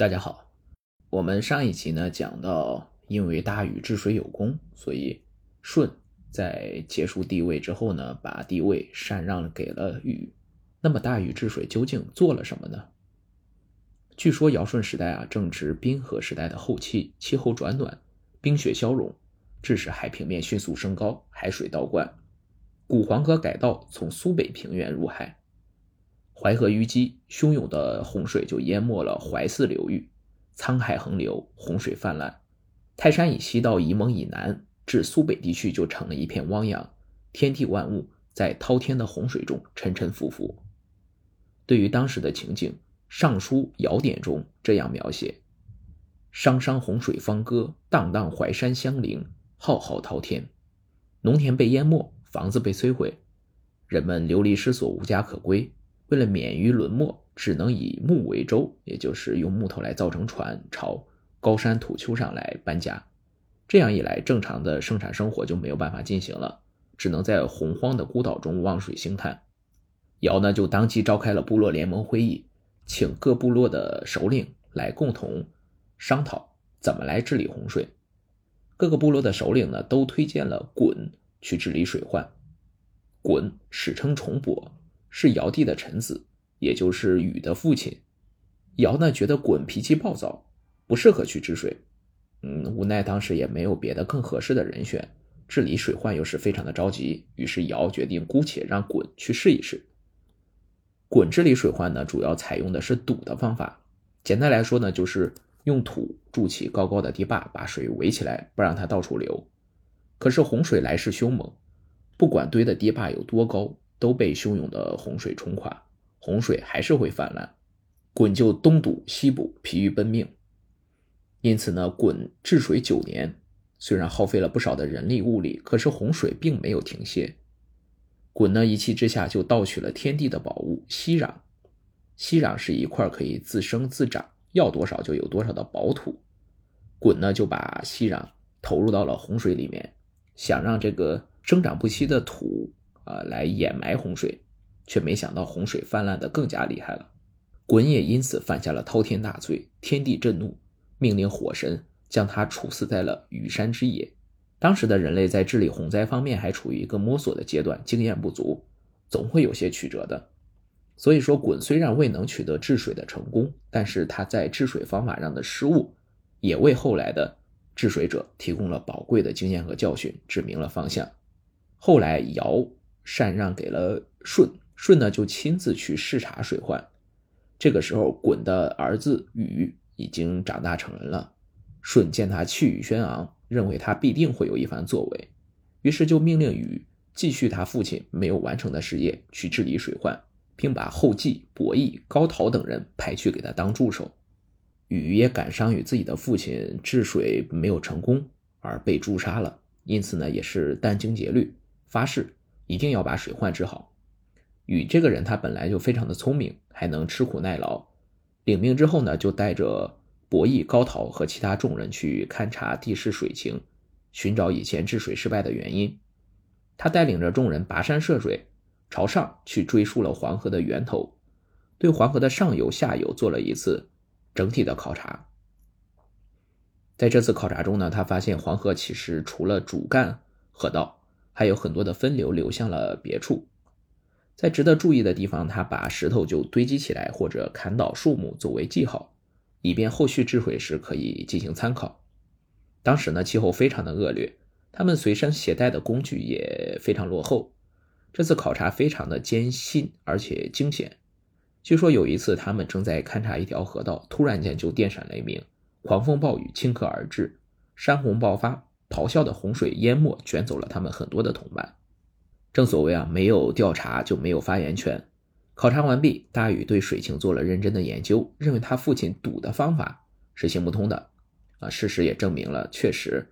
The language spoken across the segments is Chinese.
大家好，我们上一集呢讲到，因为大禹治水有功，所以舜在结束帝位之后呢，把帝位禅让给了禹。那么大禹治水究竟做了什么呢？据说尧舜时代啊，正值冰河时代的后期，气候转暖，冰雪消融，致使海平面迅速升高，海水倒灌，古黄河改道从苏北平原入海。淮河淤积，汹涌的洪水就淹没了淮泗流域，沧海横流，洪水泛滥。泰山以西到沂蒙以南至苏北地区就成了一片汪洋，天地万物在滔天的洪水中沉沉浮浮。对于当时的情景，《尚书尧典》中这样描写：“商商洪水方歌，荡荡淮山相邻，浩浩滔天。农田被淹没，房子被摧毁，人们流离失所，无家可归。”为了免于沦没，只能以木为舟，也就是用木头来造成船，朝高山土丘上来搬家。这样一来，正常的生产生活就没有办法进行了，只能在洪荒的孤岛中望水兴叹。尧呢，就当即召开了部落联盟会议，请各部落的首领来共同商讨怎么来治理洪水。各个部落的首领呢，都推荐了鲧去治理水患。鲧史称重伯。是尧帝的臣子，也就是禹的父亲。尧呢觉得鲧脾气暴躁，不适合去治水。嗯，无奈当时也没有别的更合适的人选，治理水患又是非常的着急。于是尧决定姑且让鲧去试一试。鲧治理水患呢，主要采用的是堵的方法。简单来说呢，就是用土筑起高高的堤坝，把水围起来，不让它到处流。可是洪水来势凶猛，不管堆的堤坝有多高。都被汹涌的洪水冲垮，洪水还是会泛滥，鲧就东堵西补，疲于奔命。因此呢，鲧治水九年，虽然耗费了不少的人力物力，可是洪水并没有停歇。鲧呢一气之下就盗取了天地的宝物息壤，息壤是一块可以自生自长，要多少就有多少的宝土。鲧呢就把息壤投入到了洪水里面，想让这个生长不息的土。啊，来掩埋洪水，却没想到洪水泛滥的更加厉害了。鲧也因此犯下了滔天大罪，天地震怒，命令火神将他处死在了羽山之野。当时的人类在治理洪灾方面还处于一个摸索的阶段，经验不足，总会有些曲折的。所以说，鲧虽然未能取得治水的成功，但是他在治水方法上的失误，也为后来的治水者提供了宝贵的经验和教训，指明了方向。后来尧。禅让给了舜，舜呢就亲自去视察水患。这个时候，鲧的儿子禹已经长大成人了。舜见他气宇轩昂，认为他必定会有一番作为，于是就命令禹继续他父亲没有完成的事业，去治理水患，并把后稷、伯益、高陶等人派去给他当助手。禹也感伤于自己的父亲治水没有成功而被诛杀了，因此呢，也是殚精竭虑，发誓。一定要把水患治好。禹这个人，他本来就非常的聪明，还能吃苦耐劳。领命之后呢，就带着伯益、高陶和其他众人去勘察地势水情，寻找以前治水失败的原因。他带领着众人跋山涉水，朝上去追溯了黄河的源头，对黄河的上游、下游做了一次整体的考察。在这次考察中呢，他发现黄河其实除了主干河道。还有很多的分流流向了别处，在值得注意的地方，他把石头就堆积起来，或者砍倒树木作为记号，以便后续治水时可以进行参考。当时呢，气候非常的恶劣，他们随身携带的工具也非常落后。这次考察非常的艰辛而且惊险。据说有一次，他们正在勘察一条河道，突然间就电闪雷鸣，狂风暴雨顷刻而至，山洪爆发。咆哮的洪水淹没，卷走了他们很多的同伴。正所谓啊，没有调查就没有发言权。考察完毕，大禹对水情做了认真的研究，认为他父亲堵的方法是行不通的。啊，事实也证明了，确实，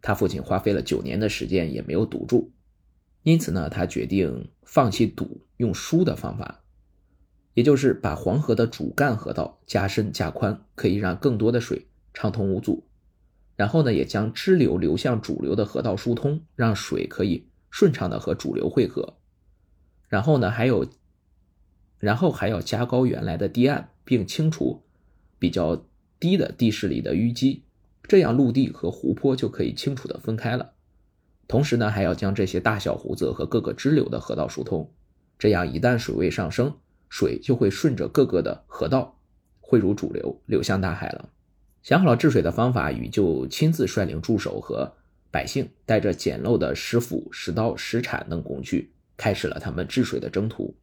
他父亲花费了九年的时间也没有堵住。因此呢，他决定放弃堵，用疏的方法，也就是把黄河的主干河道加深加宽，可以让更多的水畅通无阻。然后呢，也将支流流向主流的河道疏通，让水可以顺畅的和主流汇合。然后呢，还有，然后还要加高原来的堤岸，并清除比较低的地势里的淤积，这样陆地和湖泊就可以清楚的分开了。同时呢，还要将这些大小湖子和各个支流的河道疏通，这样一旦水位上升，水就会顺着各个的河道汇入主流，流向大海了。想好了治水的方法，禹就亲自率领助手和百姓，带着简陋的石斧、石刀、石铲等工具，开始了他们治水的征途。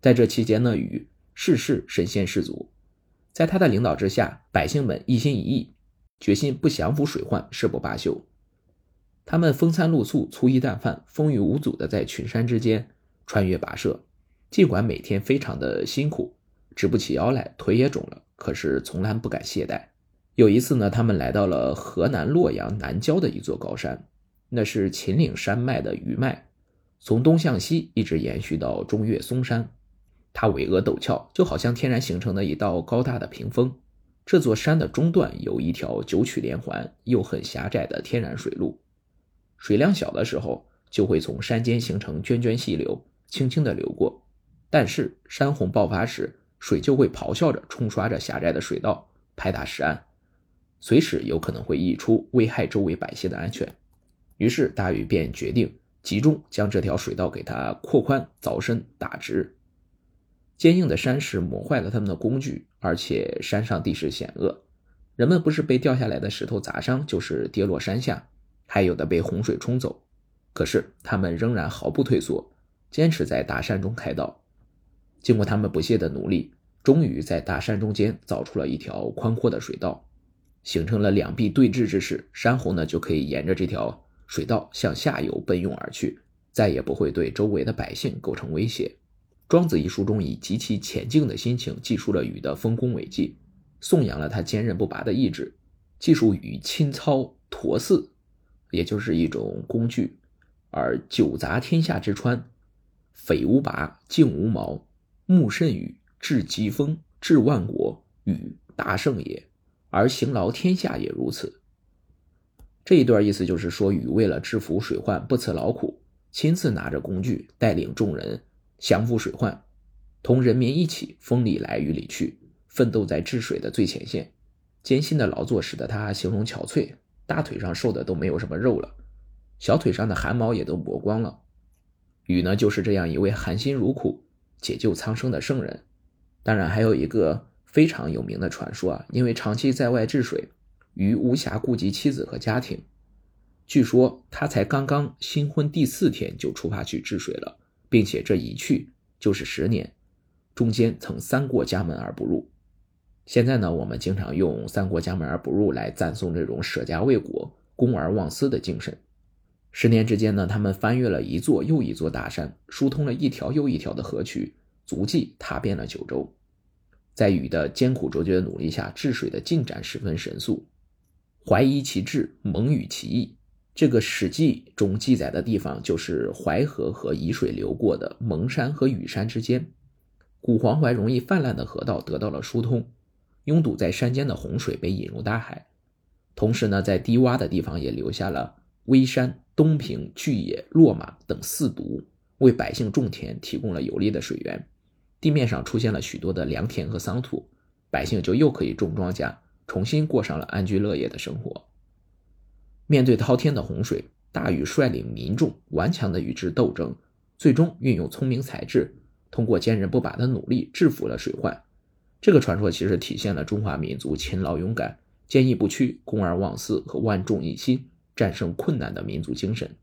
在这期间呢，禹事事身先士卒，在他的领导之下，百姓们一心一意，决心不降服水患，誓不罢休。他们风餐露宿、粗衣淡饭、风雨无阻的在群山之间穿越跋涉，尽管每天非常的辛苦，直不起腰来，腿也肿了，可是从来不敢懈怠。有一次呢，他们来到了河南洛阳南郊的一座高山，那是秦岭山脉的余脉，从东向西一直延续到中岳嵩山。它巍峨陡峭，就好像天然形成的一道高大的屏风。这座山的中段有一条九曲连环又很狭窄的天然水路，水量小的时候就会从山间形成涓涓细流，轻轻地流过；但是山洪爆发时，水就会咆哮着冲刷着狭窄的水道，拍打石岸。随时有可能会溢出，危害周围百姓的安全。于是大禹便决定集中将这条水道给它扩宽、凿深、打直。坚硬的山石磨坏了他们的工具，而且山上地势险恶，人们不是被掉下来的石头砸伤，就是跌落山下，还有的被洪水冲走。可是他们仍然毫不退缩，坚持在大山中开道。经过他们不懈的努力，终于在大山中间凿出了一条宽阔的水道。形成了两壁对峙之势，山洪呢就可以沿着这条水道向下游奔涌而去，再也不会对周围的百姓构成威胁。《庄子》一书中以极其恬静的心情记述了禹的丰功伟绩，颂扬了他坚韧不拔的意志。记述禹亲操驼驷，也就是一种工具，而九杂天下之川，匪无拔，境无毛，木甚禹，治疾风，至万国，禹大圣也。而行劳天下也如此。这一段意思就是说，禹为了制服水患不辞劳苦，亲自拿着工具带领众人降服水患，同人民一起风里来雨里去，奋斗在治水的最前线。艰辛的劳作使得他形容憔悴，大腿上瘦的都没有什么肉了，小腿上的汗毛也都磨光了。禹呢，就是这样一位含辛茹苦解救苍生的圣人。当然，还有一个。非常有名的传说啊，因为长期在外治水，于无暇顾及妻子和家庭。据说他才刚刚新婚第四天就出发去治水了，并且这一去就是十年，中间曾三过家门而不入。现在呢，我们经常用“三过家门而不入”来赞颂这种舍家为国、公而忘私的精神。十年之间呢，他们翻越了一座又一座大山，疏通了一条又一条的河渠，足迹踏遍了九州。在禹的艰苦卓绝的努力下，治水的进展十分神速。淮夷其治，蒙禹其义。这个《史记》中记载的地方，就是淮河和沂水流过的蒙山和禹山之间。古黄淮容易泛滥的河道得到了疏通，拥堵在山间的洪水被引入大海。同时呢，在低洼的地方也留下了微山、东平、巨野、落马等四渎，为百姓种田提供了有利的水源。地面上出现了许多的良田和桑土，百姓就又可以种庄稼，重新过上了安居乐业的生活。面对滔天的洪水，大禹率领民众顽强地与之斗争，最终运用聪明才智，通过坚韧不拔的努力制服了水患。这个传说其实体现了中华民族勤劳勇敢、坚毅不屈、公而忘私和万众一心、战胜困难的民族精神。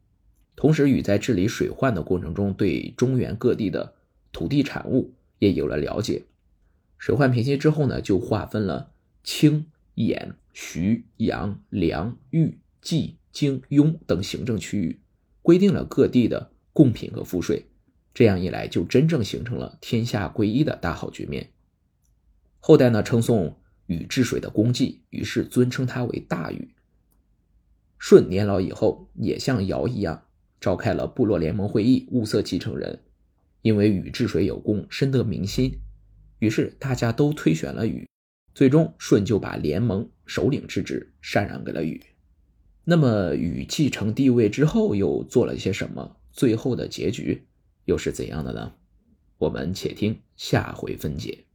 同时，禹在治理水患的过程中，对中原各地的土地产物。也有了了解，水患平息之后呢，就划分了清、兖、徐、阳、梁、豫、冀、京、雍等行政区域，规定了各地的贡品和赋税。这样一来，就真正形成了天下归一的大好局面。后代呢称颂禹治水的功绩，于是尊称他为大禹。舜年老以后，也像尧一样，召开了部落联盟会议，物色继承人。因为禹治水有功，深得民心，于是大家都推选了禹。最终，舜就把联盟首领之职禅让给了禹。那么，禹继承帝位之后又做了些什么？最后的结局又是怎样的呢？我们且听下回分解。